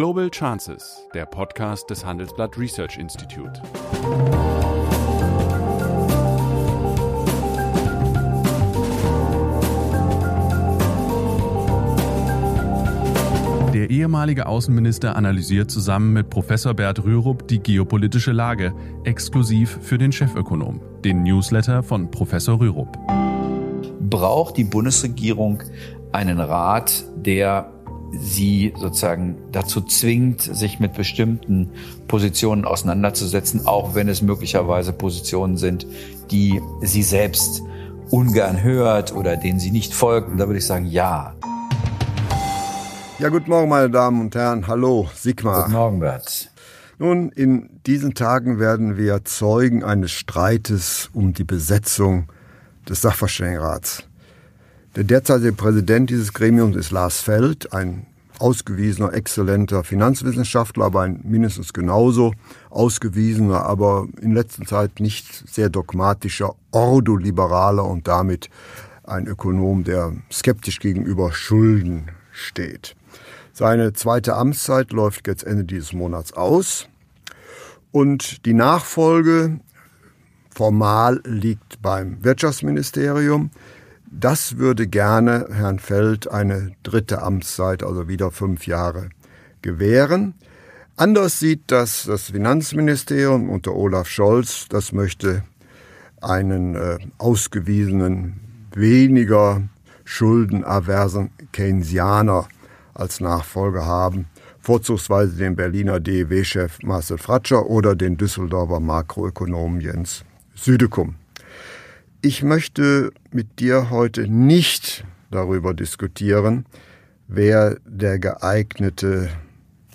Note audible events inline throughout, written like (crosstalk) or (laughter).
Global Chances, der Podcast des Handelsblatt Research Institute. Der ehemalige Außenminister analysiert zusammen mit Professor Bert Rürup die geopolitische Lage, exklusiv für den Chefökonom, den Newsletter von Professor Rürup. Braucht die Bundesregierung einen Rat, der sie sozusagen dazu zwingt, sich mit bestimmten Positionen auseinanderzusetzen, auch wenn es möglicherweise Positionen sind, die sie selbst ungern hört oder denen sie nicht folgt. Und da würde ich sagen, ja. Ja, guten Morgen, meine Damen und Herren. Hallo, Sigmar. Guten Morgen, Bert. Nun, in diesen Tagen werden wir Zeugen eines Streites um die Besetzung des Sachverständigenrats. Der derzeitige Präsident dieses Gremiums ist Lars Feld, ein ausgewiesener, exzellenter Finanzwissenschaftler, aber ein mindestens genauso ausgewiesener, aber in letzter Zeit nicht sehr dogmatischer Ordoliberaler und damit ein Ökonom, der skeptisch gegenüber Schulden steht. Seine zweite Amtszeit läuft jetzt Ende dieses Monats aus und die Nachfolge formal liegt beim Wirtschaftsministerium. Das würde gerne Herrn Feld eine dritte Amtszeit, also wieder fünf Jahre, gewähren. Anders sieht das das Finanzministerium unter Olaf Scholz. Das möchte einen äh, ausgewiesenen, weniger schuldenaversen Keynesianer als Nachfolger haben, vorzugsweise den Berliner DEW-Chef Marcel Fratscher oder den Düsseldorfer Makroökonomen Jens Südekum. Ich möchte mit dir heute nicht darüber diskutieren, wer der geeignete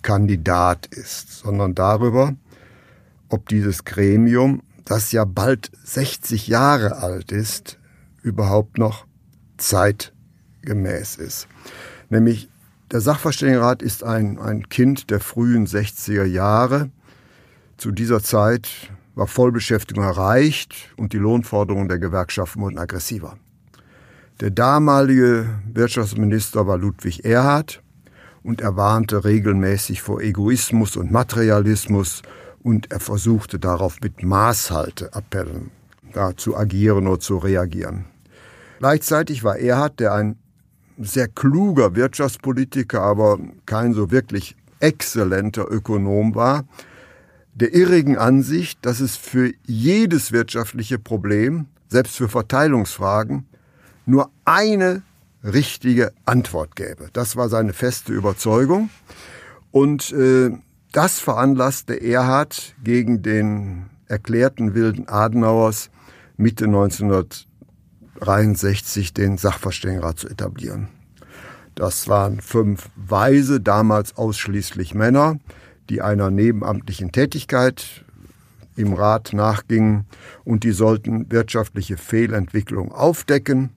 Kandidat ist, sondern darüber, ob dieses Gremium, das ja bald 60 Jahre alt ist, überhaupt noch zeitgemäß ist. Nämlich der Sachverständigenrat ist ein, ein Kind der frühen 60er Jahre. Zu dieser Zeit war Vollbeschäftigung erreicht und die Lohnforderungen der Gewerkschaften wurden aggressiver. Der damalige Wirtschaftsminister war Ludwig Erhard und er warnte regelmäßig vor Egoismus und Materialismus und er versuchte darauf mit Maßhalteappellen da zu agieren oder zu reagieren. Gleichzeitig war Erhard, der ein sehr kluger Wirtschaftspolitiker, aber kein so wirklich exzellenter Ökonom war, der irrigen Ansicht, dass es für jedes wirtschaftliche Problem, selbst für Verteilungsfragen, nur eine richtige Antwort gäbe. Das war seine feste Überzeugung. Und äh, das veranlasste Erhard gegen den erklärten wilden Adenauers Mitte 1963 den Sachverständigenrat zu etablieren. Das waren fünf Weise, damals ausschließlich Männer, die einer nebenamtlichen Tätigkeit im Rat nachgingen und die sollten wirtschaftliche Fehlentwicklung aufdecken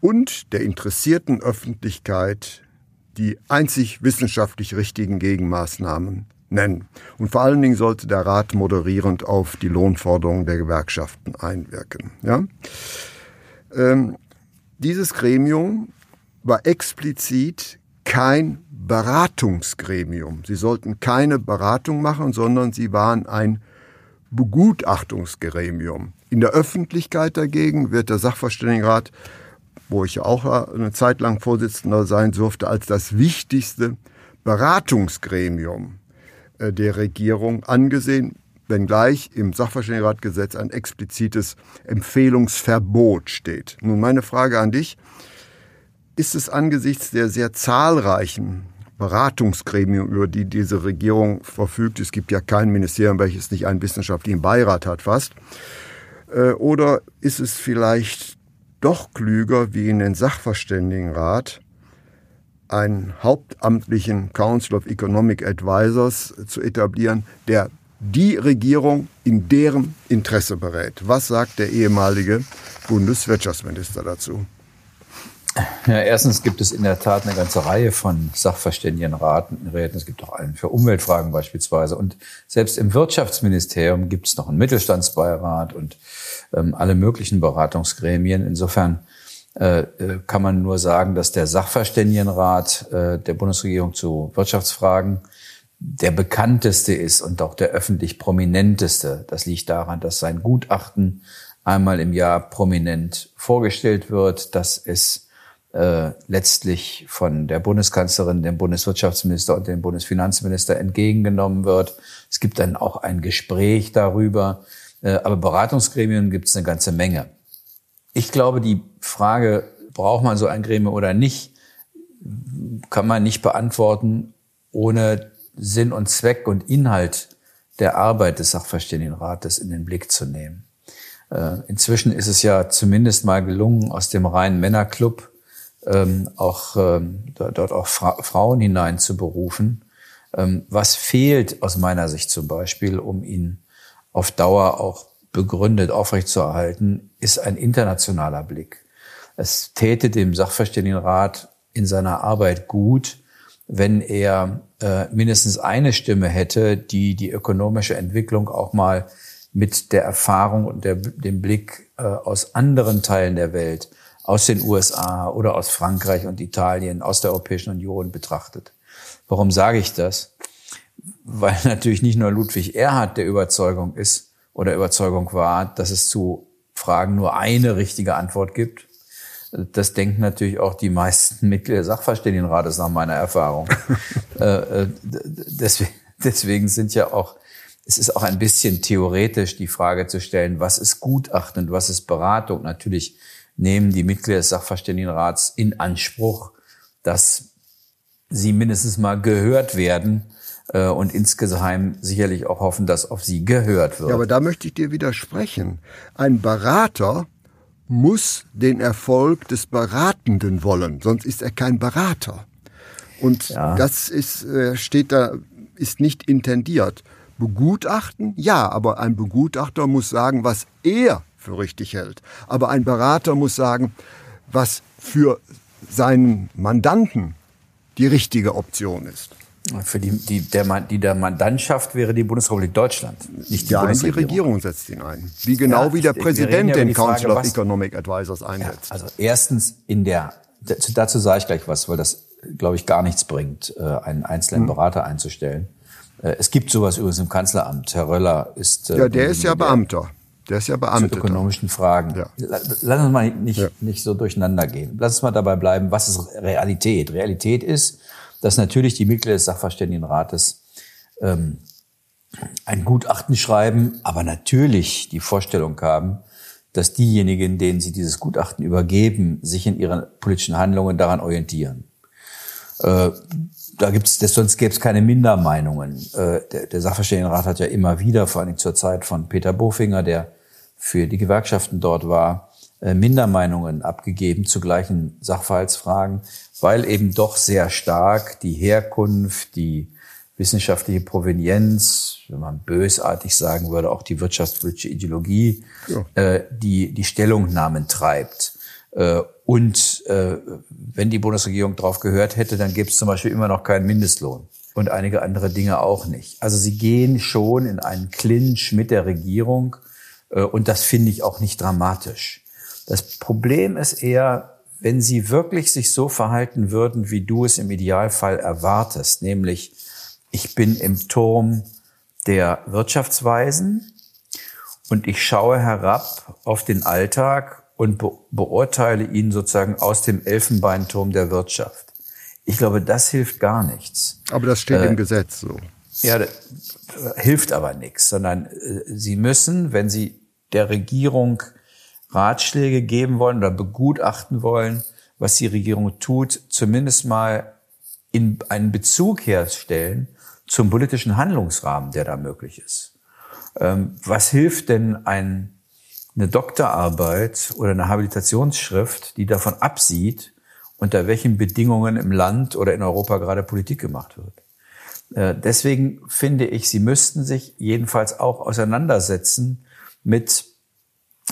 und der interessierten Öffentlichkeit die einzig wissenschaftlich richtigen Gegenmaßnahmen nennen. Und vor allen Dingen sollte der Rat moderierend auf die Lohnforderungen der Gewerkschaften einwirken. Ja? Ähm, dieses Gremium war explizit kein Beratungsgremium. Sie sollten keine Beratung machen, sondern sie waren ein Begutachtungsgremium. In der Öffentlichkeit dagegen wird der Sachverständigenrat, wo ich auch eine Zeit lang Vorsitzender sein durfte, als das wichtigste Beratungsgremium äh, der Regierung angesehen, wenngleich im Sachverständigenratgesetz ein explizites Empfehlungsverbot steht. Nun meine Frage an dich ist es angesichts der sehr zahlreichen Beratungsgremien, über die diese Regierung verfügt, es gibt ja kein Ministerium, welches nicht einen wissenschaftlichen Beirat hat fast, äh, oder ist es vielleicht doch klüger, wie in den Sachverständigenrat einen hauptamtlichen Council of Economic Advisors zu etablieren, der die Regierung in deren Interesse berät. Was sagt der ehemalige Bundeswirtschaftsminister dazu? Ja, erstens gibt es in der Tat eine ganze Reihe von Sachverständigenraten. Es gibt auch einen für Umweltfragen beispielsweise. Und selbst im Wirtschaftsministerium gibt es noch einen Mittelstandsbeirat und ähm, alle möglichen Beratungsgremien. Insofern äh, äh, kann man nur sagen, dass der Sachverständigenrat äh, der Bundesregierung zu Wirtschaftsfragen der bekannteste ist und auch der öffentlich prominenteste. Das liegt daran, dass sein Gutachten einmal im Jahr prominent vorgestellt wird, dass es äh, letztlich von der Bundeskanzlerin, dem Bundeswirtschaftsminister und dem Bundesfinanzminister entgegengenommen wird. Es gibt dann auch ein Gespräch darüber, äh, aber Beratungsgremien gibt es eine ganze Menge. Ich glaube, die Frage, braucht man so ein Gremium oder nicht, kann man nicht beantworten, ohne Sinn und Zweck und Inhalt der Arbeit des Sachverständigenrates in den Blick zu nehmen. Äh, inzwischen ist es ja zumindest mal gelungen, aus dem reinen Männerclub ähm, auch ähm, dort auch Fra Frauen hineinzuberufen. Ähm, was fehlt aus meiner Sicht zum Beispiel, um ihn auf Dauer auch begründet aufrechtzuerhalten, ist ein internationaler Blick. Es täte dem Sachverständigenrat in seiner Arbeit gut, wenn er äh, mindestens eine Stimme hätte, die die ökonomische Entwicklung auch mal mit der Erfahrung und der, dem Blick äh, aus anderen Teilen der Welt, aus den USA oder aus Frankreich und Italien, aus der Europäischen Union betrachtet. Warum sage ich das? Weil (laughs) natürlich nicht nur Ludwig Erhard der Überzeugung ist oder Überzeugung war, dass es zu Fragen nur eine richtige Antwort gibt, das denken natürlich auch die meisten (laughs) Mitglieder des Sachverständigenrates nach meiner Erfahrung. (laughs) Äh, äh, deswegen, deswegen sind ja auch, es ist auch ein bisschen theoretisch die Frage zu stellen, was ist Gutachten und was ist Beratung? Natürlich nehmen die Mitglieder des Sachverständigenrats in Anspruch, dass sie mindestens mal gehört werden äh, und insgeheim sicherlich auch hoffen, dass auf sie gehört wird. Ja, aber da möchte ich dir widersprechen. Ein Berater muss den Erfolg des Beratenden wollen, sonst ist er kein Berater. Und ja. das ist, äh, steht da, ist nicht intendiert. Begutachten, ja, aber ein Begutachter muss sagen, was er für richtig hält. Aber ein Berater muss sagen, was für seinen Mandanten die richtige Option ist. Für die, die, der, die der Mandantschaft wäre die Bundesrepublik Deutschland, nicht die ja, Bundesregierung. die Regierung setzt ihn ein. Wie genau ja, wie der Präsident den Council Frage, of Economic Advisors einsetzt. Ja, also erstens in der, dazu sage ich gleich was, weil das, glaube ich, gar nichts bringt, äh, einen einzelnen hm. Berater einzustellen. Äh, es gibt sowas übrigens im Kanzleramt. Herr Röller ist. Äh, ja, der ist ja Beamter. Der ist ja Beamter. Zu ökonomischen Fragen. Ja. Lass uns mal nicht, ja. nicht so durcheinander gehen. Lass uns mal dabei bleiben, was ist Realität? Realität ist, dass natürlich die Mitglieder des Sachverständigenrates ähm, ein Gutachten schreiben, aber natürlich die Vorstellung haben, dass diejenigen, denen sie dieses Gutachten übergeben, sich in ihren politischen Handlungen daran orientieren. Äh, da gibt's, sonst gäbe es keine Mindermeinungen. Äh, der, der Sachverständigenrat hat ja immer wieder, vor allem zur Zeit von Peter Bofinger, der für die Gewerkschaften dort war, äh, Mindermeinungen abgegeben zu gleichen Sachverhaltsfragen, weil eben doch sehr stark die Herkunft, die wissenschaftliche Provenienz, wenn man bösartig sagen würde, auch die wirtschaftspolitische Ideologie, ja. äh, die die Stellungnahmen treibt. Äh, und äh, wenn die Bundesregierung darauf gehört hätte, dann gäbe es zum Beispiel immer noch keinen Mindestlohn und einige andere Dinge auch nicht. Also sie gehen schon in einen Clinch mit der Regierung äh, und das finde ich auch nicht dramatisch. Das Problem ist eher, wenn sie wirklich sich so verhalten würden, wie du es im Idealfall erwartest, nämlich ich bin im Turm der Wirtschaftsweisen und ich schaue herab auf den Alltag und be beurteile ihn sozusagen aus dem Elfenbeinturm der Wirtschaft. Ich glaube, das hilft gar nichts. Aber das steht äh, im Gesetz so. Ja, hilft aber nichts, sondern äh, sie müssen, wenn sie der Regierung Ratschläge geben wollen oder begutachten wollen, was die Regierung tut, zumindest mal in einen Bezug herstellen zum politischen Handlungsrahmen, der da möglich ist. Ähm, was hilft denn ein, eine Doktorarbeit oder eine Habilitationsschrift, die davon absieht, unter welchen Bedingungen im Land oder in Europa gerade Politik gemacht wird? Äh, deswegen finde ich, Sie müssten sich jedenfalls auch auseinandersetzen mit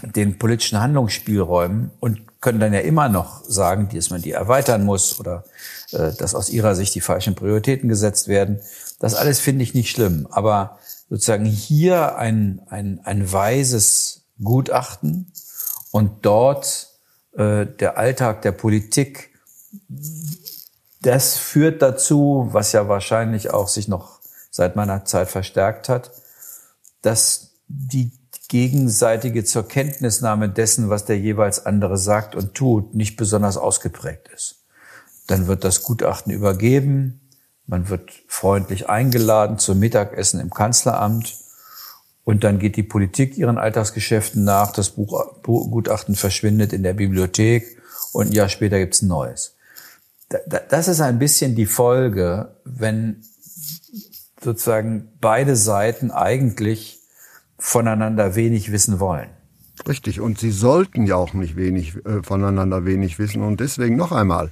den politischen Handlungsspielräumen und können dann ja immer noch sagen, dass man die erweitern muss oder äh, dass aus ihrer Sicht die falschen Prioritäten gesetzt werden. Das alles finde ich nicht schlimm. Aber sozusagen hier ein, ein, ein weises Gutachten und dort äh, der Alltag der Politik, das führt dazu, was ja wahrscheinlich auch sich noch seit meiner Zeit verstärkt hat, dass die gegenseitige zur Kenntnisnahme dessen, was der jeweils andere sagt und tut, nicht besonders ausgeprägt ist. Dann wird das Gutachten übergeben, man wird freundlich eingeladen zum Mittagessen im Kanzleramt und dann geht die Politik ihren Alltagsgeschäften nach, das Buch, Gutachten verschwindet in der Bibliothek und ein Jahr später gibt's ein neues. Das ist ein bisschen die Folge, wenn sozusagen beide Seiten eigentlich voneinander wenig wissen wollen. Richtig, und sie sollten ja auch nicht wenig äh, voneinander wenig wissen. Und deswegen noch einmal,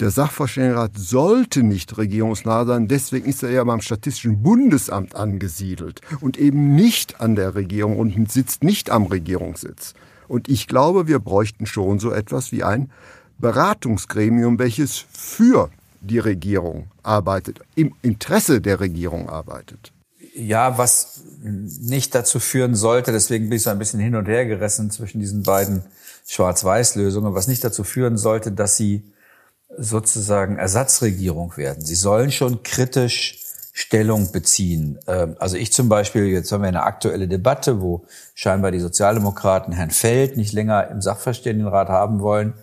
der Sachverständigenrat sollte nicht regierungsnah sein, deswegen ist er ja beim Statistischen Bundesamt angesiedelt und eben nicht an der Regierung und sitzt nicht am Regierungssitz. Und ich glaube, wir bräuchten schon so etwas wie ein Beratungsgremium, welches für die Regierung arbeitet, im Interesse der Regierung arbeitet. Ja, was nicht dazu führen sollte, deswegen bin ich so ein bisschen hin und her gerissen zwischen diesen beiden Schwarz-Weiß-Lösungen, was nicht dazu führen sollte, dass sie sozusagen Ersatzregierung werden. Sie sollen schon kritisch Stellung beziehen. Ähm, also ich zum Beispiel, jetzt haben wir eine aktuelle Debatte, wo scheinbar die Sozialdemokraten Herrn Feld nicht länger im Sachverständigenrat haben wollen.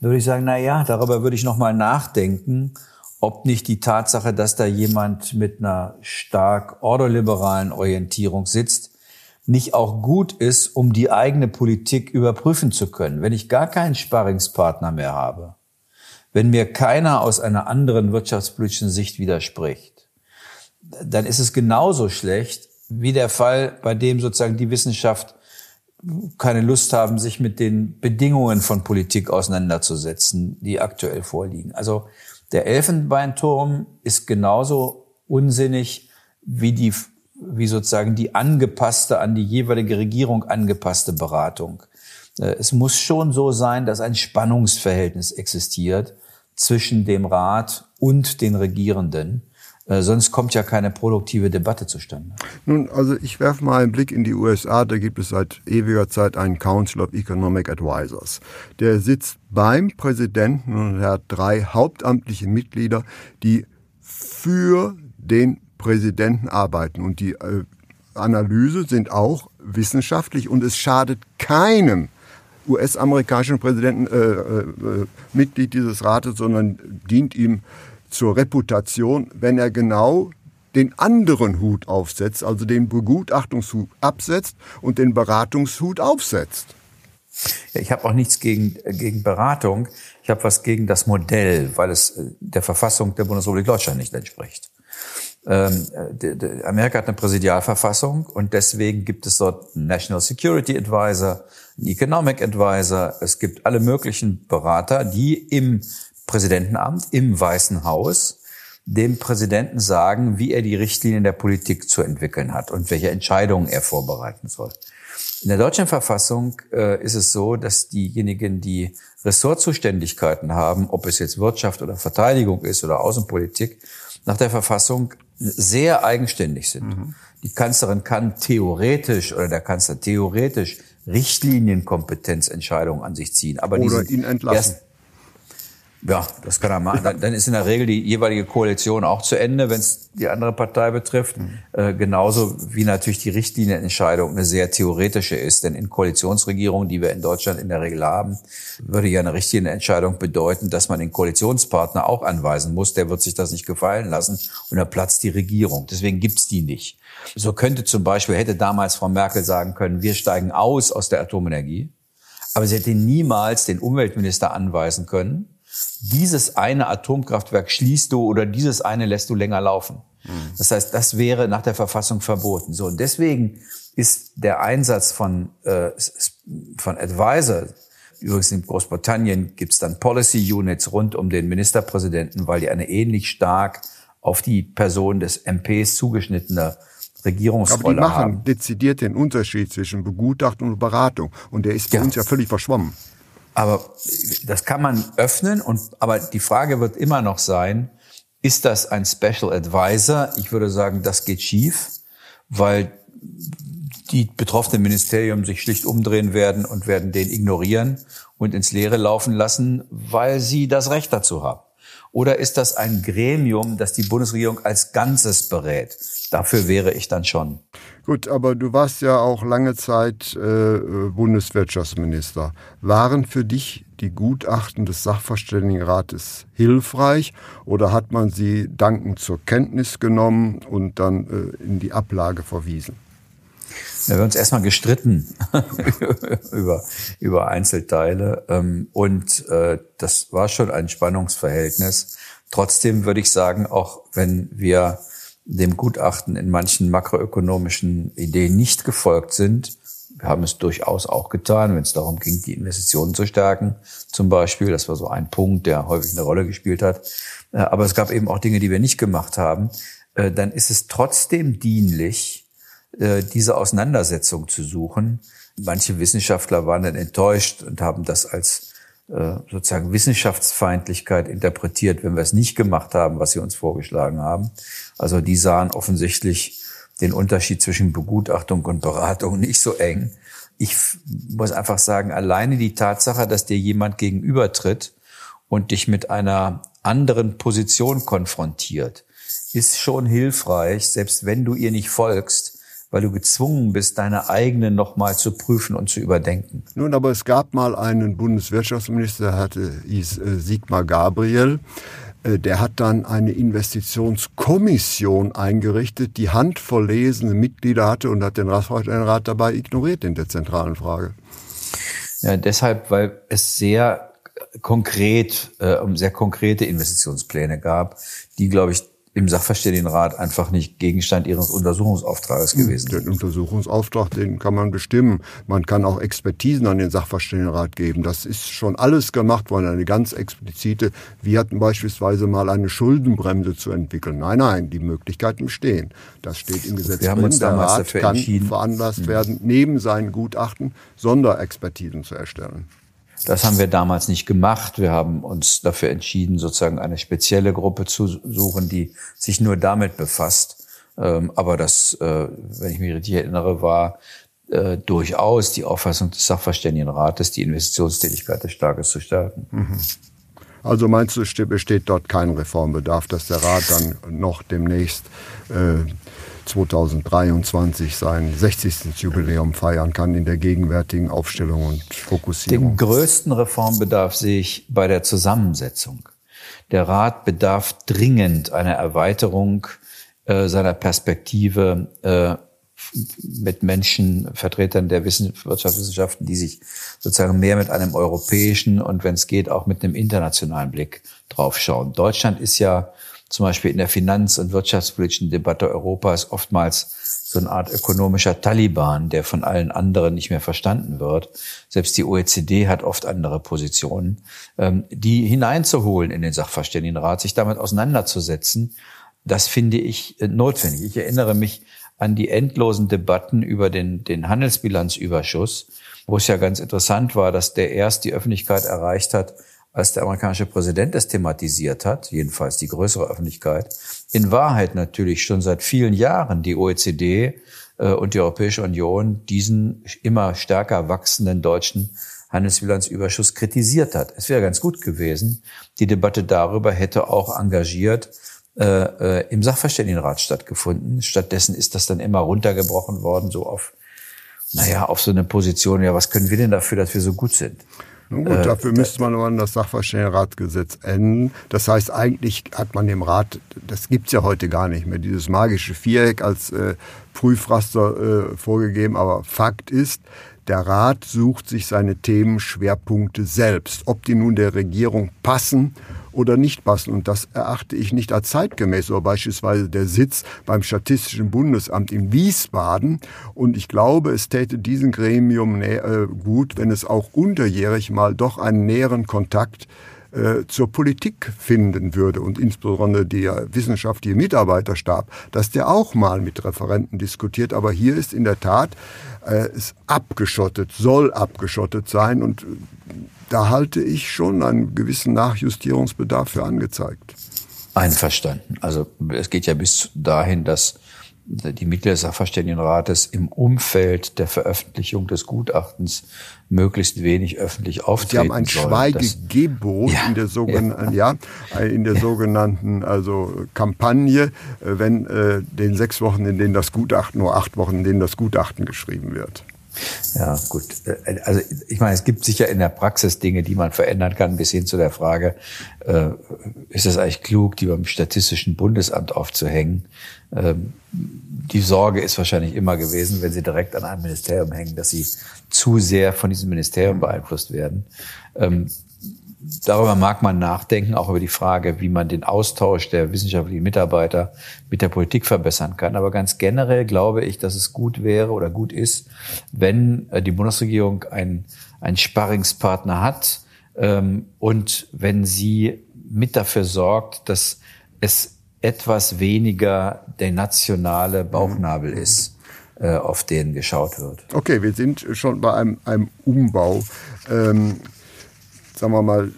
Würde ich sagen, na ja, darüber würde ich noch mal nachdenken, ob nicht die Tatsache, dass da jemand mit einer stark ordoliberalen Orientierung sitzt, nicht auch gut ist, um die eigene Politik überprüfen zu können. Wenn ich gar keinen Sparringspartner mehr habe, wenn mir keiner aus einer anderen wirtschaftspolitischen Sicht widerspricht, dann ist es genauso schlecht wie der Fall, bei dem sozusagen die Wissenschaft keine Lust haben, sich mit den Bedingungen von Politik auseinanderzusetzen, die aktuell vorliegen. Also der Elfenbeinturm ist genauso unsinnig wie die, wie sozusagen die angepasste, an die jeweilige Regierung angepasste Beratung. Äh, es muss schon so sein, dass ein Spannungsverhältnis existiert zwischen dem Rat und den Regierenden. Äh, sonst kommt ja keine produktive Debatte zustande. Nun, also ich werfe mal einen Blick in die USA. Da gibt es seit ewiger Zeit einen Council of Economic Advisors. Der sitzt beim Präsidenten und hat drei hauptamtliche Mitglieder, die für den Präsidenten arbeiten. Und die äh, Analyse sind auch wissenschaftlich und es schadet keinem US-amerikanischen Präsidenten, äh, äh, Mitglied dieses Rates, sondern dient ihm zur Reputation, wenn er genau den anderen Hut aufsetzt, also den Begutachtungshut absetzt und den Beratungshut aufsetzt. Ich habe auch nichts gegen, gegen Beratung. Ich habe was gegen das Modell, weil es äh, der Verfassung der Bundesrepublik Deutschland nicht entspricht. Ähm, de, Amerika hat eine Präsidialverfassung und deswegen gibt es dort einen National Security Advisor, einen Economic Advisor. Es gibt alle möglichen Berater, die im Präsidentenamt im Weißen Haus dem Präsidenten sagen, wie er die Richtlinien der Politik zu entwickeln hat und welche Entscheidungen er vorbereiten soll. In der deutschen Verfassung äh, ist es so, dass diejenigen, die Ressortzuständigkeiten haben, ob es jetzt Wirtschaft oder Verteidigung ist oder Außenpolitik, nach der Verfassung sehr eigenständig sind. Mhm. Die Kanzlerin kann theoretisch oder der Kanzler theoretisch Richtlinienkompetenzentscheidungen an sich ziehen, aber oder ihn entlassen. Ja, das kann er machen. Dann, dann ist in der Regel die jeweilige Koalition auch zu Ende, wenn es die andere Partei betrifft. Mhm. Äh, genauso wie natürlich die Richtlinienentscheidung eine sehr theoretische ist. Denn in Koalitionsregierungen, die wir in Deutschland in der Regel haben, würde ja eine Richtlinienentscheidung bedeuten, dass man den Koalitionspartner auch anweisen muss. Der wird sich das nicht gefallen lassen und dann platzt die Regierung. Deswegen gibt's die nicht. So könnte zum Beispiel, hätte damals Frau Merkel sagen können, wir steigen aus aus der Atomenergie. Aber sie hätte niemals den Umweltminister anweisen können, dieses eine Atomkraftwerk schließt du oder dieses eine lässt du länger laufen. Mhm. Das heißt, das wäre nach der Verfassung verboten. So und deswegen ist der Einsatz von äh, von Advisor Übrigens in Großbritannien gibt es dann Policy Units rund um den Ministerpräsidenten, weil die eine ähnlich stark auf die Person des MPs zugeschnittene Regierungsrolle haben. Aber die machen haben. dezidiert den Unterschied zwischen Begutachtung und Beratung. Und der ist ja. uns ja völlig verschwommen. Aber das kann man öffnen und, aber die Frage wird immer noch sein, ist das ein Special Advisor? Ich würde sagen, das geht schief, weil die betroffenen Ministerien sich schlicht umdrehen werden und werden den ignorieren und ins Leere laufen lassen, weil sie das Recht dazu haben. Oder ist das ein Gremium, das die Bundesregierung als Ganzes berät? Dafür wäre ich dann schon. Gut, aber du warst ja auch lange Zeit äh, Bundeswirtschaftsminister. Waren für dich die Gutachten des Sachverständigenrates hilfreich oder hat man sie dankend zur Kenntnis genommen und dann äh, in die Ablage verwiesen? Wir haben uns erstmal gestritten (laughs) über, über Einzelteile ähm, und äh, das war schon ein Spannungsverhältnis. Trotzdem würde ich sagen, auch wenn wir dem Gutachten in manchen makroökonomischen Ideen nicht gefolgt sind, wir haben es durchaus auch getan, wenn es darum ging, die Investitionen zu stärken, zum Beispiel. Das war so ein Punkt, der häufig eine Rolle gespielt hat. Äh, aber es gab eben auch Dinge, die wir nicht gemacht haben. Äh, dann ist es trotzdem dienlich, äh, diese Auseinandersetzung zu suchen. Manche Wissenschaftler waren dann enttäuscht und haben das als sozusagen Wissenschaftsfeindlichkeit interpretiert, wenn wir es nicht gemacht haben, was sie uns vorgeschlagen haben. Also die sahen offensichtlich den Unterschied zwischen Begutachtung und Beratung nicht so eng. Ich muss einfach sagen, alleine die Tatsache, dass dir jemand gegenübertritt und dich mit einer anderen Position konfrontiert, ist schon hilfreich, selbst wenn du ihr nicht folgst, weil du gezwungen bist, deine eigenen nochmal zu prüfen und zu überdenken. Nun, aber es gab mal einen Bundeswirtschaftsminister, der hatte, hieß äh, Sigmar Gabriel. Äh, der hat dann eine Investitionskommission eingerichtet, die handverlesene Mitglieder hatte und hat den Rat dabei ignoriert in der zentralen Frage. Ja, deshalb, weil es sehr konkret, äh, um sehr konkrete Investitionspläne gab, die, glaube ich, im Sachverständigenrat einfach nicht Gegenstand ihres Untersuchungsauftrages hm, gewesen Den Untersuchungsauftrag, den kann man bestimmen. Man kann auch Expertisen an den Sachverständigenrat geben. Das ist schon alles gemacht worden, eine ganz explizite. Wir hatten beispielsweise mal eine Schuldenbremse zu entwickeln. Nein, nein, die Möglichkeiten bestehen. Das steht im Gesetz Wir haben uns Der Rat kann veranlasst hm. werden, neben seinen Gutachten Sonderexpertisen zu erstellen. Das haben wir damals nicht gemacht. Wir haben uns dafür entschieden, sozusagen eine spezielle Gruppe zu suchen, die sich nur damit befasst. Ähm, aber das, äh, wenn ich mich richtig erinnere, war äh, durchaus die Auffassung des Sachverständigenrates, die Investitionstätigkeit des Staates zu stärken. Mhm. Also meinst du, besteht dort kein Reformbedarf, dass der Rat dann noch demnächst äh, 2023 sein 60. Jubiläum feiern kann in der gegenwärtigen Aufstellung und Fokussierung. Den größten Reformbedarf sehe ich bei der Zusammensetzung. Der Rat bedarf dringend einer Erweiterung äh, seiner Perspektive äh, mit Menschen, Vertretern der Wirtschaftswissenschaften, die sich sozusagen mehr mit einem europäischen und wenn es geht auch mit einem internationalen Blick draufschauen. Deutschland ist ja zum Beispiel in der finanz- und wirtschaftspolitischen Debatte Europas oftmals so eine Art ökonomischer Taliban, der von allen anderen nicht mehr verstanden wird. Selbst die OECD hat oft andere Positionen. Ähm, die hineinzuholen in den Sachverständigenrat, sich damit auseinanderzusetzen, das finde ich äh, notwendig. Ich erinnere mich an die endlosen Debatten über den, den Handelsbilanzüberschuss, wo es ja ganz interessant war, dass der erst die Öffentlichkeit erreicht hat, als der amerikanische Präsident es thematisiert hat, jedenfalls die größere Öffentlichkeit, in Wahrheit natürlich schon seit vielen Jahren die OECD äh, und die Europäische Union diesen immer stärker wachsenden deutschen Handelsbilanzüberschuss kritisiert hat. Es wäre ganz gut gewesen, die Debatte darüber hätte auch engagiert äh, äh, im Sachverständigenrat stattgefunden. Stattdessen ist das dann immer runtergebrochen worden, so auf, naja, auf so eine Position, ja, was können wir denn dafür, dass wir so gut sind? Nun gut, äh, dafür müsste man aber das Sachverständigenratgesetz ändern. Das heißt, eigentlich hat man dem Rat, das gibt's ja heute gar nicht mehr, dieses magische Viereck als äh, Prüfraster äh, vorgegeben. Aber Fakt ist, der Rat sucht sich seine Themenschwerpunkte selbst. Ob die nun der Regierung passen oder nicht passen. Und das erachte ich nicht als zeitgemäß. Oder beispielsweise der Sitz beim Statistischen Bundesamt in Wiesbaden. Und ich glaube, es täte diesem Gremium äh, gut, wenn es auch unterjährig mal doch einen näheren Kontakt äh, zur Politik finden würde und insbesondere der wissenschaftliche Mitarbeiterstab, dass der auch mal mit Referenten diskutiert. Aber hier ist in der Tat äh, es abgeschottet, soll abgeschottet sein und da halte ich schon einen gewissen Nachjustierungsbedarf für angezeigt. Einverstanden. Also es geht ja bis dahin, dass die Mitglieder des Sachverständigenrates im Umfeld der Veröffentlichung des Gutachtens möglichst wenig öffentlich auftreten Sie haben ein Schweigegebot ja, in der sogenannten, ja. ja. in der sogenannten also Kampagne, äh, wenn äh, den sechs Wochen, in denen das Gutachten, nur acht Wochen, in denen das Gutachten geschrieben wird. Ja, gut. Äh, also ich meine, es gibt sicher in der Praxis Dinge, die man verändern kann, bis hin zu der Frage, äh, ist es eigentlich klug, die beim Statistischen Bundesamt aufzuhängen? Ähm, die Sorge ist wahrscheinlich immer gewesen, wenn sie direkt an einem Ministerium hängen, dass sie zu sehr von diesem Ministerium beeinflusst werden. Ähm, darüber mag man nachdenken, auch über die Frage, wie man den Austausch der wissenschaftlichen Mitarbeiter mit der Politik verbessern kann. Aber ganz generell glaube ich, dass es gut wäre oder gut ist, wenn äh, die Bundesregierung einen, einen Sparringspartner hat ähm, und wenn sie mit dafür sorgt, dass es etwas weniger der nationale Bauchnabel ist äh, auf den geschaut wird. Okay, wir sind schon bei einem, einem Umbau. Ähm, sagen wir mal,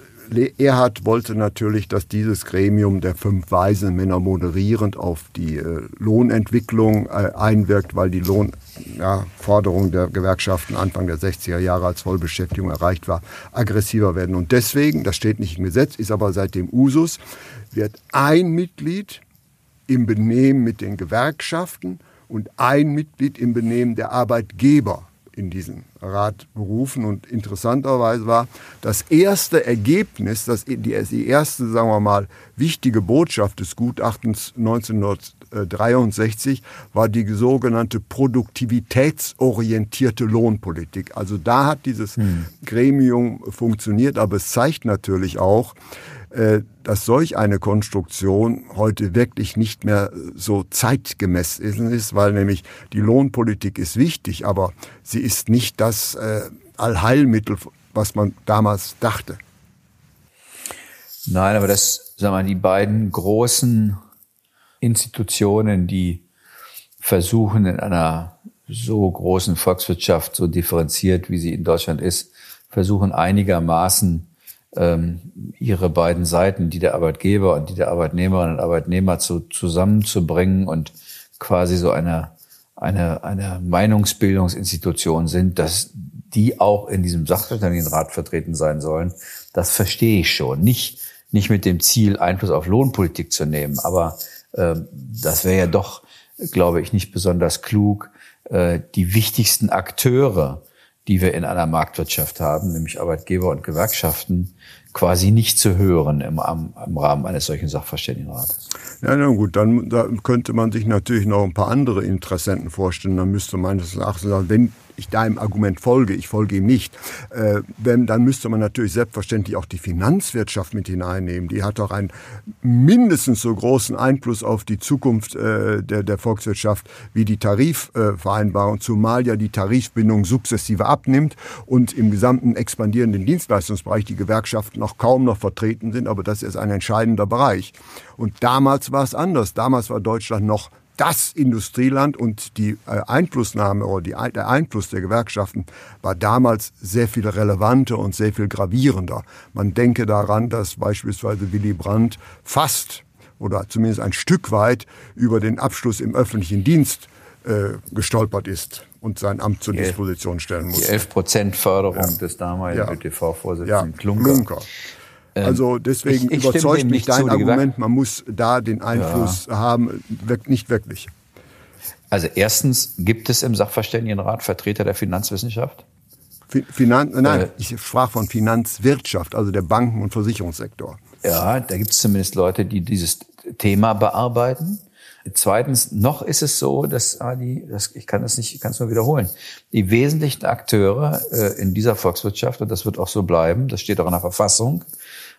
Erhard wollte natürlich, dass dieses Gremium der fünf weisen Männer moderierend auf die äh, Lohnentwicklung äh, einwirkt, weil die Lohnforderung ja, der Gewerkschaften Anfang der 60er Jahre als Vollbeschäftigung erreicht war, aggressiver werden. Und deswegen, das steht nicht im Gesetz, ist aber seitdem Usus, wird ein Mitglied im Benehmen mit den Gewerkschaften und ein Mitglied im Benehmen der Arbeitgeber in diesen Rat berufen. Und interessanterweise war das erste Ergebnis, das, die, die erste, sagen wir mal, wichtige Botschaft des Gutachtens 1963 war die sogenannte produktivitätsorientierte Lohnpolitik. Also da hat dieses hm. Gremium funktioniert, aber es zeigt natürlich auch, äh, dass solch eine Konstruktion heute wirklich nicht mehr so zeitgemäß ist, weil nämlich die Lohnpolitik ist wichtig, aber sie ist nicht das äh, Allheilmittel, was man damals dachte. Nein, aber das, sagen wir, die beiden großen Institutionen, die versuchen in einer so großen Volkswirtschaft, so differenziert, wie sie in Deutschland ist, versuchen einigermaßen ähm, ihre beiden Seiten, die der Arbeitgeber und die der Arbeitnehmerinnen und Arbeitnehmer zu, zusammenzubringen und quasi so eine, eine, eine Meinungsbildungsinstitution sind, dass die auch in diesem Sachverständigenrat vertreten sein sollen, das verstehe ich schon. Nicht, nicht mit dem Ziel, Einfluss auf Lohnpolitik zu nehmen, aber das wäre ja doch, glaube ich, nicht besonders klug, äh, die wichtigsten Akteure die wir in einer Marktwirtschaft haben, nämlich Arbeitgeber und Gewerkschaften, quasi nicht zu hören im, im Rahmen eines solchen Sachverständigenrates. Ja, na gut, dann da könnte man sich natürlich noch ein paar andere Interessenten vorstellen. Dann müsste das Erachtens wenn ich deinem Argument folge, ich folge ihm nicht, äh, wenn, dann müsste man natürlich selbstverständlich auch die Finanzwirtschaft mit hineinnehmen. Die hat doch einen mindestens so großen Einfluss auf die Zukunft äh, der, der Volkswirtschaft wie die Tarifvereinbarung, zumal ja die Tarifbindung sukzessive abnimmt und im gesamten expandierenden Dienstleistungsbereich die Gewerkschaften noch kaum noch vertreten sind, aber das ist ein entscheidender Bereich. Und damals war es anders. Damals war Deutschland noch das Industrieland und die äh, Einflussnahme oder die, der Einfluss der Gewerkschaften war damals sehr viel relevanter und sehr viel gravierender. Man denke daran, dass beispielsweise Willy Brandt fast oder zumindest ein Stück weit über den Abschluss im öffentlichen Dienst äh, gestolpert ist und sein Amt zur Disposition stellen muss. Die 11 Prozent Förderung ja. des damaligen ja. ÖTV-Vorsitzenden ja. Klunker. Klunker. Ähm, also deswegen ich, ich überzeugt mich dein Argument, man muss da den Einfluss ja. haben, nicht wirklich. Also erstens, gibt es im Sachverständigenrat Vertreter der Finanzwissenschaft? Finan nein, äh, ich sprach von Finanzwirtschaft, also der Banken- und Versicherungssektor. Ja, da gibt es zumindest Leute, die dieses Thema bearbeiten. Zweitens, noch ist es so, dass ah, die, das, ich kann das nicht, ich kann es nur wiederholen, die wesentlichen Akteure äh, in dieser Volkswirtschaft, und das wird auch so bleiben, das steht auch in der Verfassung,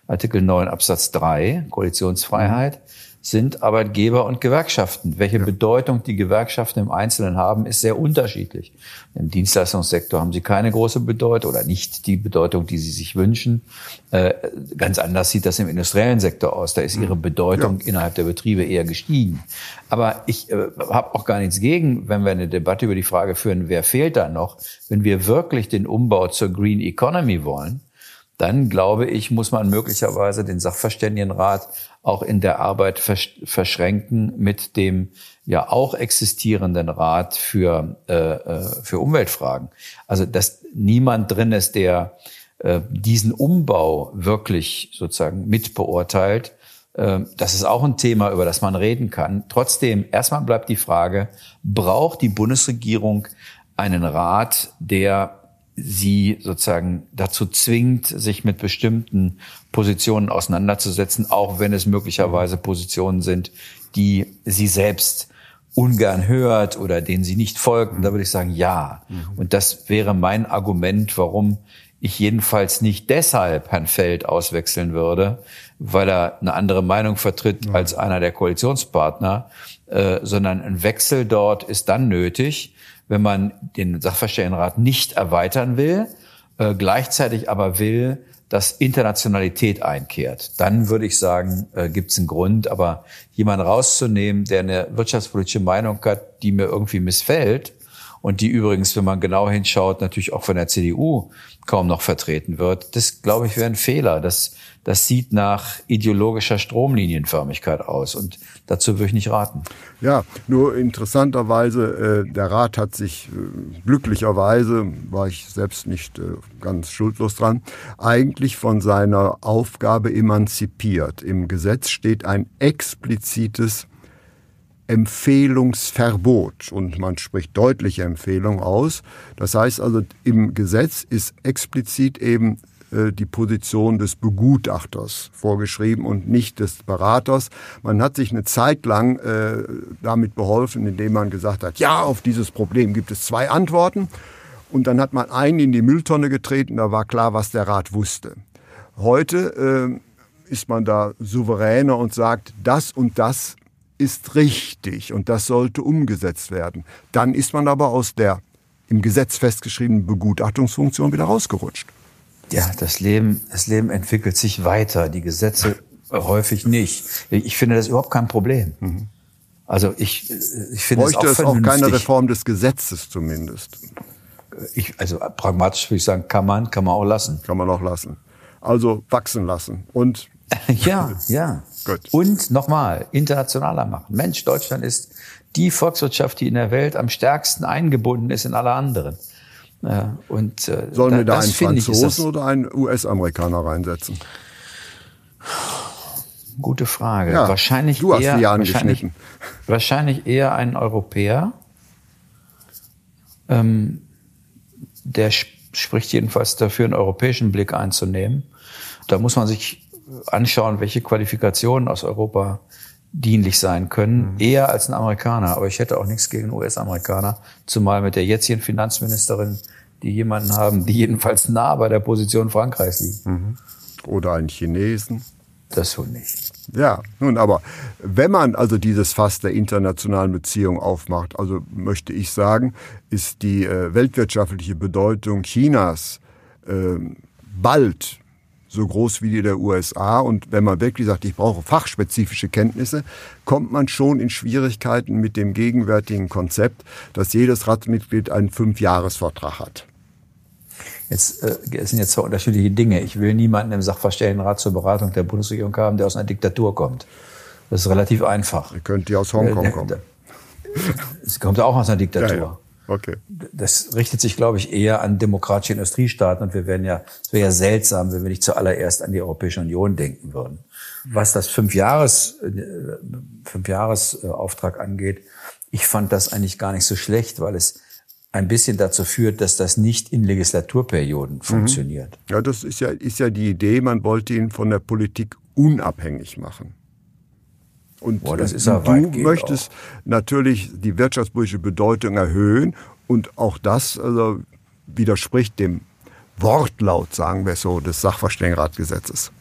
Artikel 9 Absatz 3, Koalitionsfreiheit, sind Arbeitgeber und Gewerkschaften. Welche ja. Bedeutung die Gewerkschaften im Einzelnen haben, ist sehr unterschiedlich. Im Dienstleistungssektor haben sie keine große Bedeutung oder nicht die Bedeutung, die sie sich wünschen. Äh, ganz anders sieht das im industriellen Sektor aus. Da ist ihre mhm. Bedeutung ja. innerhalb der Betriebe eher gestiegen. Aber ich äh, habe auch gar nichts gegen, wenn wir eine Debatte über die Frage führen, wer fehlt da noch, wenn wir wirklich den Umbau zur Green Economy wollen dann glaube ich, muss man möglicherweise den Sachverständigenrat auch in der Arbeit verschränken mit dem ja auch existierenden Rat für, äh, äh, für Umweltfragen. Also dass niemand drin ist, der äh, diesen Umbau wirklich sozusagen mitbeurteilt. Äh, das ist auch ein Thema, über das man reden kann. Trotzdem, erstmal bleibt die Frage, braucht die Bundesregierung einen Rat, der sie sozusagen dazu zwingt, sich mit bestimmten Positionen auseinanderzusetzen, auch wenn es möglicherweise Positionen sind, die sie selbst ungern hört oder denen sie nicht folgt. Und da würde ich sagen, ja. Mhm. Und das wäre mein Argument, warum ich jedenfalls nicht deshalb Herrn Feld auswechseln würde, weil er eine andere Meinung vertritt als einer der Koalitionspartner, äh, sondern ein Wechsel dort ist dann nötig, wenn man den Sachverständigenrat nicht erweitern will, äh, gleichzeitig aber will, dass Internationalität einkehrt. Dann würde ich sagen, äh, gibt es einen Grund. Aber jemanden rauszunehmen, der eine wirtschaftspolitische Meinung hat, die mir irgendwie missfällt und die übrigens, wenn man genau hinschaut, natürlich auch von der CDU kaum noch vertreten wird, das glaube ich wäre ein Fehler. Das das sieht nach ideologischer Stromlinienförmigkeit aus und dazu würde ich nicht raten. Ja, nur interessanterweise, äh, der Rat hat sich äh, glücklicherweise, war ich selbst nicht äh, ganz schuldlos dran, eigentlich von seiner Aufgabe emanzipiert. Im Gesetz steht ein explizites Empfehlungsverbot und man spricht deutliche Empfehlung aus. Das heißt also, im Gesetz ist explizit eben äh, die Position des Begutachters vorgeschrieben und nicht des Beraters. Man hat sich eine Zeit lang äh, damit beholfen, indem man gesagt hat, ja, auf dieses Problem gibt es zwei Antworten. Und dann hat man einen in die Mülltonne getreten, da war klar, was der Rat wusste. Heute äh, ist man da souveräner und sagt, das und das ist richtig und das sollte umgesetzt werden. Dann ist man aber aus der im Gesetz festgeschriebenen Begutachtungsfunktion wieder rausgerutscht. Ja, das Leben, das Leben entwickelt sich weiter, die Gesetze (laughs) häufig nicht. Ich finde das überhaupt kein Problem. Mhm. Also ich, ich finde Bräuchte es auch, es auch keine Reform des Gesetzes zumindest. Ich, also pragmatisch würde ich sagen, kann man, kann man auch lassen. Kann man auch lassen. Also wachsen lassen und (laughs) ja, ja. Gut. Und nochmal, internationaler machen. Mensch, Deutschland ist die Volkswirtschaft, die in der Welt am stärksten eingebunden ist in alle anderen. Ja, und, äh, Sollen da, wir da einen Franzosen oder einen US-Amerikaner reinsetzen? Gute Frage. Ja, wahrscheinlich du hast eher, die wahrscheinlich, wahrscheinlich eher ein Europäer. Ähm, der spricht jedenfalls dafür, einen europäischen Blick einzunehmen. Da muss man sich anschauen, welche Qualifikationen aus Europa dienlich sein können, mhm. eher als ein Amerikaner. Aber ich hätte auch nichts gegen US-Amerikaner, zumal mit der jetzigen Finanzministerin, die jemanden haben, die jedenfalls nah bei der Position Frankreichs liegt. Mhm. Oder einen Chinesen. Das so nicht. Ja, nun aber, wenn man also dieses Fass der internationalen Beziehungen aufmacht, also möchte ich sagen, ist die äh, weltwirtschaftliche Bedeutung Chinas äh, bald so groß wie die der USA. Und wenn man wirklich sagt, ich brauche fachspezifische Kenntnisse, kommt man schon in Schwierigkeiten mit dem gegenwärtigen Konzept, dass jedes Ratsmitglied einen Fünfjahresvertrag hat. Jetzt äh, es sind jetzt zwei unterschiedliche Dinge. Ich will niemanden im Sachverständigenrat zur Beratung der Bundesregierung haben, der aus einer Diktatur kommt. Das ist relativ einfach. Ihr könnt die aus Hongkong kommen. (laughs) Es kommt auch aus einer Diktatur. Ja, ja. Okay. Das richtet sich, glaube ich, eher an demokratische Industriestaaten und wir werden ja, es wäre ja seltsam, wenn wir nicht zuallererst an die Europäische Union denken würden. Was das Fünfjahres, äh, Fünfjahresauftrag angeht, ich fand das eigentlich gar nicht so schlecht, weil es ein bisschen dazu führt, dass das nicht in Legislaturperioden mhm. funktioniert. Ja, das ist ja, ist ja die Idee, man wollte ihn von der Politik unabhängig machen. Und Boah, das ist du möchtest auch. natürlich die wirtschaftspolitische Bedeutung erhöhen und auch das also, widerspricht dem Wortlaut, sagen wir so, des Sachverständigenratgesetzes.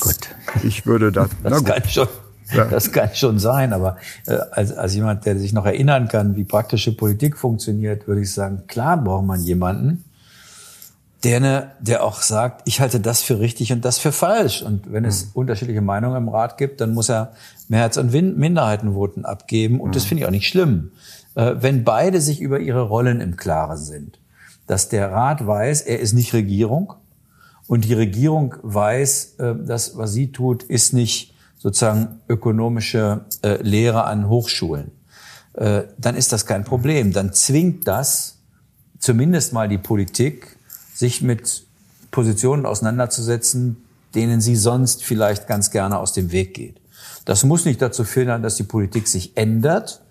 Gut. Ich würde das. (laughs) Das, kann schon, ja. das kann schon sein, aber äh, als, als jemand, der sich noch erinnern kann, wie praktische Politik funktioniert, würde ich sagen, klar braucht man jemanden, der, der auch sagt, ich halte das für richtig und das für falsch. Und wenn es mhm. unterschiedliche Meinungen im Rat gibt, dann muss er Mehrheits- und Minderheitenvoten abgeben. Und mhm. das finde ich auch nicht schlimm. Äh, wenn beide sich über ihre Rollen im Klaren sind, dass der Rat weiß, er ist nicht Regierung und die Regierung weiß, äh, dass was sie tut, ist nicht sozusagen ökonomische äh, Lehre an Hochschulen, dann ist das kein Problem. Dann zwingt das zumindest mal die Politik, sich mit Positionen auseinanderzusetzen, denen sie sonst vielleicht ganz gerne aus dem Weg geht. Das muss nicht dazu führen, dass die Politik sich ändert,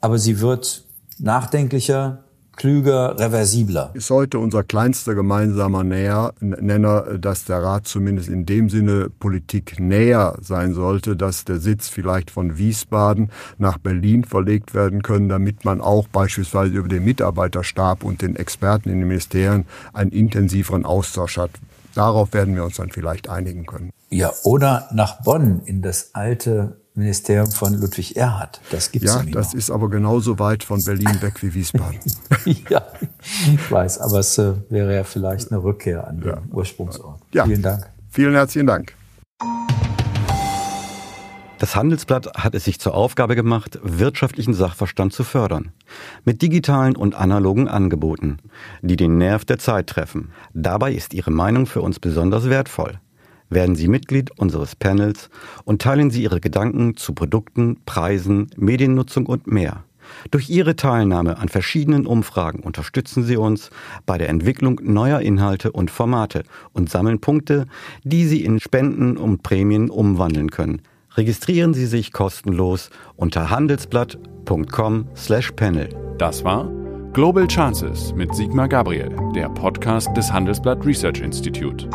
aber sie wird nachdenklicher, klüger, reversibler. Ist heute unser kleinster gemeinsamer Näher, Nenner, dass der Rat zumindest in dem Sinne Politik näher sein sollte, dass der Sitz vielleicht von Wiesbaden nach Berlin verlegt werden können, damit man auch beispielsweise über den Mitarbeiterstab und den Experten in den Ministerien einen intensiveren Austausch hat. Darauf werden wir uns dann vielleicht einigen können. Ja, oder nach Bonn in das alte Ministerium von Ludwig Erhard. Das gibt's ja, ja das noch. ist aber genauso weit von Berlin weg wie Wiesbaden. (laughs) ja, ich weiß, aber es äh, wäre ja vielleicht eine Rückkehr an den ja. Ursprungsort. Ja. Vielen Dank. Vielen herzlichen Dank. Das Handelsblatt hat es sich zur Aufgabe gemacht, wirtschaftlichen Sachverstand zu fördern. Mit digitalen und analogen Angeboten, die den Nerv der Zeit treffen. Dabei ist Ihre Meinung für uns besonders wertvoll. Werden Sie Mitglied unseres Panels und teilen Sie Ihre Gedanken zu Produkten, Preisen, Mediennutzung und mehr. Durch Ihre Teilnahme an verschiedenen Umfragen unterstützen Sie uns bei der Entwicklung neuer Inhalte und Formate und sammeln Punkte, die Sie in Spenden und Prämien umwandeln können. Registrieren Sie sich kostenlos unter handelsblatt.com/panel. Das war Global Chances mit Sigmar Gabriel, der Podcast des Handelsblatt Research Institute.